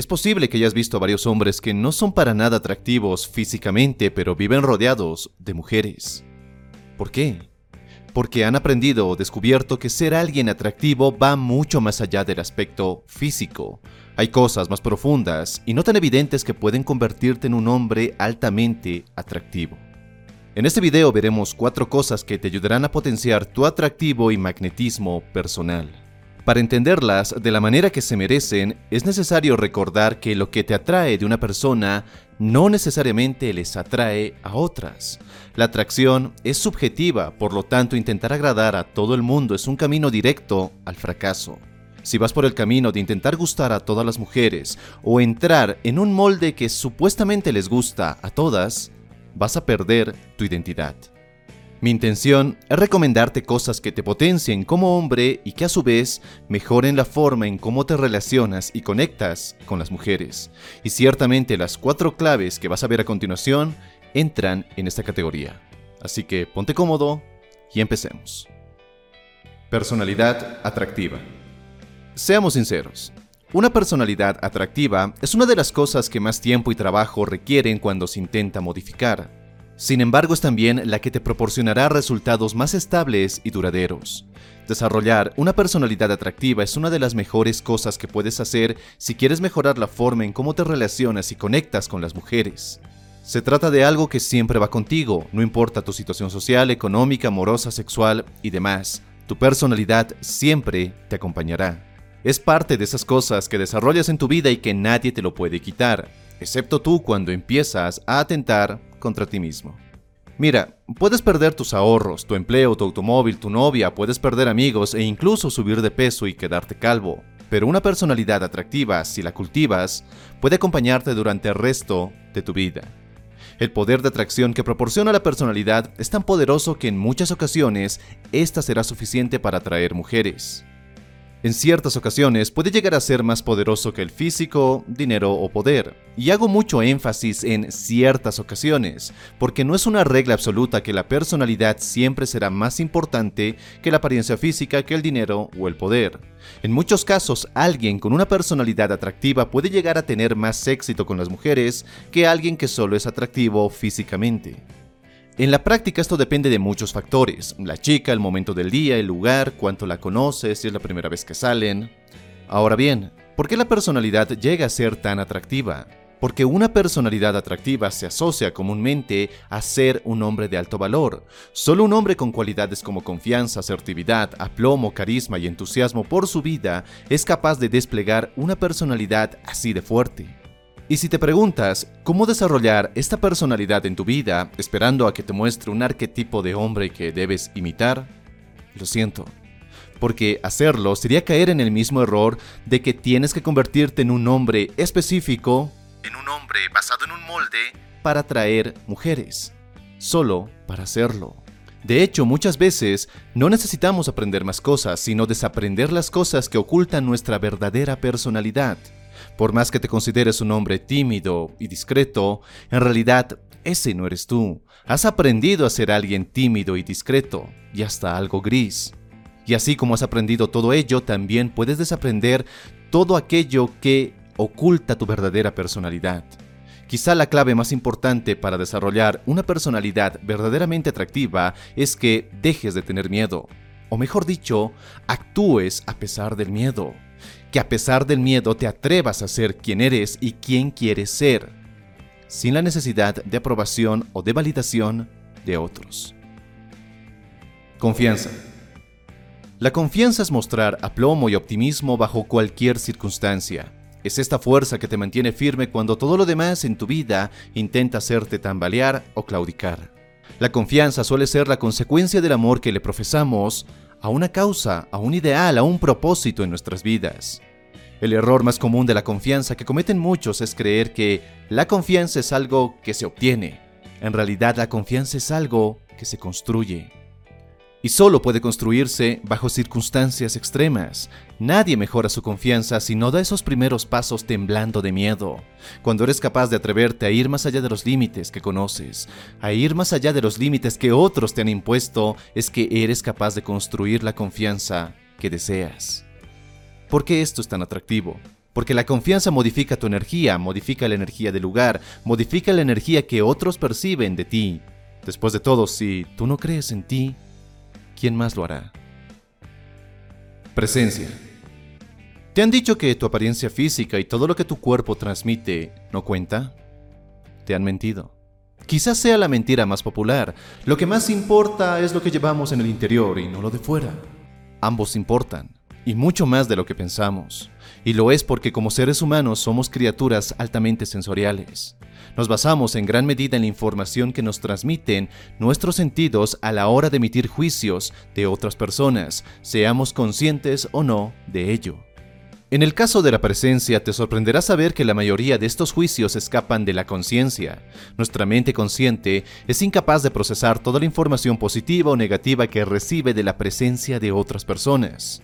Es posible que hayas visto a varios hombres que no son para nada atractivos físicamente, pero viven rodeados de mujeres. ¿Por qué? Porque han aprendido o descubierto que ser alguien atractivo va mucho más allá del aspecto físico. Hay cosas más profundas y no tan evidentes que pueden convertirte en un hombre altamente atractivo. En este video veremos cuatro cosas que te ayudarán a potenciar tu atractivo y magnetismo personal. Para entenderlas de la manera que se merecen, es necesario recordar que lo que te atrae de una persona no necesariamente les atrae a otras. La atracción es subjetiva, por lo tanto intentar agradar a todo el mundo es un camino directo al fracaso. Si vas por el camino de intentar gustar a todas las mujeres o entrar en un molde que supuestamente les gusta a todas, vas a perder tu identidad. Mi intención es recomendarte cosas que te potencien como hombre y que a su vez mejoren la forma en cómo te relacionas y conectas con las mujeres. Y ciertamente las cuatro claves que vas a ver a continuación entran en esta categoría. Así que ponte cómodo y empecemos. Personalidad atractiva. Seamos sinceros, una personalidad atractiva es una de las cosas que más tiempo y trabajo requieren cuando se intenta modificar. Sin embargo, es también la que te proporcionará resultados más estables y duraderos. Desarrollar una personalidad atractiva es una de las mejores cosas que puedes hacer si quieres mejorar la forma en cómo te relacionas y conectas con las mujeres. Se trata de algo que siempre va contigo, no importa tu situación social, económica, amorosa, sexual y demás. Tu personalidad siempre te acompañará. Es parte de esas cosas que desarrollas en tu vida y que nadie te lo puede quitar, excepto tú cuando empiezas a atentar contra ti mismo. Mira, puedes perder tus ahorros, tu empleo, tu automóvil, tu novia, puedes perder amigos e incluso subir de peso y quedarte calvo, pero una personalidad atractiva, si la cultivas, puede acompañarte durante el resto de tu vida. El poder de atracción que proporciona la personalidad es tan poderoso que en muchas ocasiones esta será suficiente para atraer mujeres. En ciertas ocasiones puede llegar a ser más poderoso que el físico, dinero o poder. Y hago mucho énfasis en ciertas ocasiones, porque no es una regla absoluta que la personalidad siempre será más importante que la apariencia física, que el dinero o el poder. En muchos casos, alguien con una personalidad atractiva puede llegar a tener más éxito con las mujeres que alguien que solo es atractivo físicamente. En la práctica esto depende de muchos factores, la chica, el momento del día, el lugar, cuánto la conoces, si es la primera vez que salen. Ahora bien, ¿por qué la personalidad llega a ser tan atractiva? Porque una personalidad atractiva se asocia comúnmente a ser un hombre de alto valor. Solo un hombre con cualidades como confianza, asertividad, aplomo, carisma y entusiasmo por su vida es capaz de desplegar una personalidad así de fuerte. Y si te preguntas cómo desarrollar esta personalidad en tu vida esperando a que te muestre un arquetipo de hombre que debes imitar, lo siento. Porque hacerlo sería caer en el mismo error de que tienes que convertirte en un hombre específico, en un hombre basado en un molde, para atraer mujeres. Solo para hacerlo. De hecho, muchas veces no necesitamos aprender más cosas, sino desaprender las cosas que ocultan nuestra verdadera personalidad. Por más que te consideres un hombre tímido y discreto, en realidad ese no eres tú. Has aprendido a ser alguien tímido y discreto, y hasta algo gris. Y así como has aprendido todo ello, también puedes desaprender todo aquello que oculta tu verdadera personalidad. Quizá la clave más importante para desarrollar una personalidad verdaderamente atractiva es que dejes de tener miedo, o mejor dicho, actúes a pesar del miedo que a pesar del miedo te atrevas a ser quien eres y quien quieres ser, sin la necesidad de aprobación o de validación de otros. Confianza. La confianza es mostrar aplomo y optimismo bajo cualquier circunstancia. Es esta fuerza que te mantiene firme cuando todo lo demás en tu vida intenta hacerte tambalear o claudicar. La confianza suele ser la consecuencia del amor que le profesamos a una causa, a un ideal, a un propósito en nuestras vidas. El error más común de la confianza que cometen muchos es creer que la confianza es algo que se obtiene. En realidad la confianza es algo que se construye y solo puede construirse bajo circunstancias extremas. Nadie mejora su confianza si no da esos primeros pasos temblando de miedo. Cuando eres capaz de atreverte a ir más allá de los límites que conoces, a ir más allá de los límites que otros te han impuesto, es que eres capaz de construir la confianza que deseas. ¿Por qué esto es tan atractivo? Porque la confianza modifica tu energía, modifica la energía del lugar, modifica la energía que otros perciben de ti. Después de todo, si tú no crees en ti, ¿quién más lo hará? Presencia. ¿Te han dicho que tu apariencia física y todo lo que tu cuerpo transmite no cuenta? Te han mentido. Quizás sea la mentira más popular. Lo que más importa es lo que llevamos en el interior y no lo de fuera. Ambos importan, y mucho más de lo que pensamos. Y lo es porque como seres humanos somos criaturas altamente sensoriales. Nos basamos en gran medida en la información que nos transmiten nuestros sentidos a la hora de emitir juicios de otras personas, seamos conscientes o no de ello. En el caso de la presencia, te sorprenderá saber que la mayoría de estos juicios escapan de la conciencia. Nuestra mente consciente es incapaz de procesar toda la información positiva o negativa que recibe de la presencia de otras personas.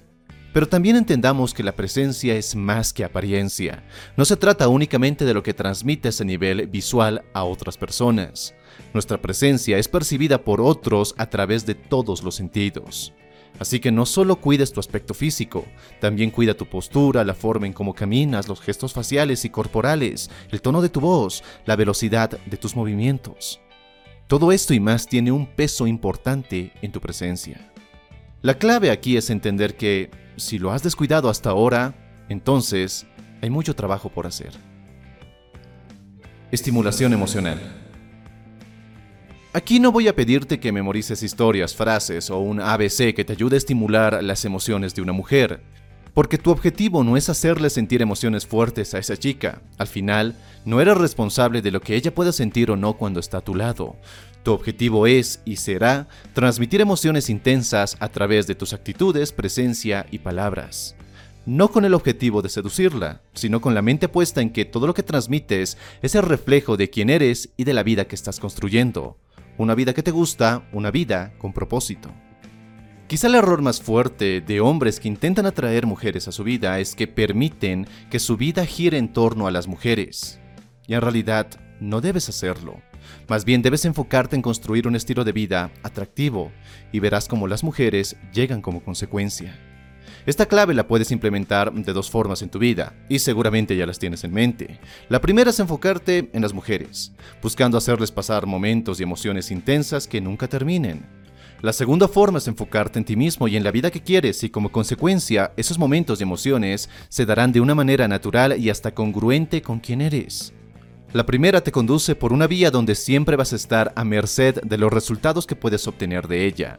Pero también entendamos que la presencia es más que apariencia. No se trata únicamente de lo que transmites a nivel visual a otras personas. Nuestra presencia es percibida por otros a través de todos los sentidos. Así que no solo cuides tu aspecto físico, también cuida tu postura, la forma en cómo caminas, los gestos faciales y corporales, el tono de tu voz, la velocidad de tus movimientos. Todo esto y más tiene un peso importante en tu presencia. La clave aquí es entender que si lo has descuidado hasta ahora, entonces hay mucho trabajo por hacer. Estimulación emocional. Aquí no voy a pedirte que memorices historias, frases o un ABC que te ayude a estimular las emociones de una mujer, porque tu objetivo no es hacerle sentir emociones fuertes a esa chica. Al final, no eres responsable de lo que ella pueda sentir o no cuando está a tu lado. Tu objetivo es y será transmitir emociones intensas a través de tus actitudes, presencia y palabras. No con el objetivo de seducirla, sino con la mente puesta en que todo lo que transmites es el reflejo de quién eres y de la vida que estás construyendo. Una vida que te gusta, una vida con propósito. Quizá el error más fuerte de hombres que intentan atraer mujeres a su vida es que permiten que su vida gire en torno a las mujeres. Y en realidad no debes hacerlo. Más bien debes enfocarte en construir un estilo de vida atractivo y verás cómo las mujeres llegan como consecuencia. Esta clave la puedes implementar de dos formas en tu vida, y seguramente ya las tienes en mente. La primera es enfocarte en las mujeres, buscando hacerles pasar momentos y emociones intensas que nunca terminen. La segunda forma es enfocarte en ti mismo y en la vida que quieres y como consecuencia esos momentos y emociones se darán de una manera natural y hasta congruente con quien eres. La primera te conduce por una vía donde siempre vas a estar a merced de los resultados que puedes obtener de ella.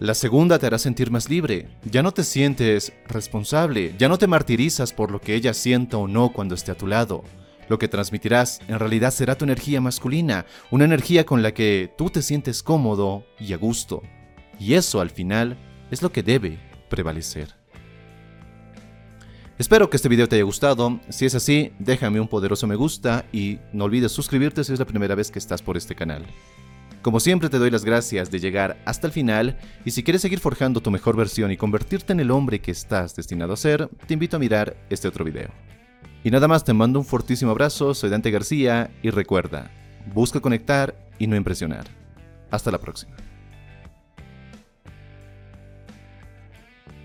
La segunda te hará sentir más libre. Ya no te sientes responsable, ya no te martirizas por lo que ella sienta o no cuando esté a tu lado. Lo que transmitirás en realidad será tu energía masculina, una energía con la que tú te sientes cómodo y a gusto. Y eso al final es lo que debe prevalecer. Espero que este video te haya gustado, si es así, déjame un poderoso me gusta y no olvides suscribirte si es la primera vez que estás por este canal. Como siempre te doy las gracias de llegar hasta el final y si quieres seguir forjando tu mejor versión y convertirte en el hombre que estás destinado a ser, te invito a mirar este otro video. Y nada más te mando un fortísimo abrazo, soy Dante García y recuerda, busca conectar y no impresionar. Hasta la próxima.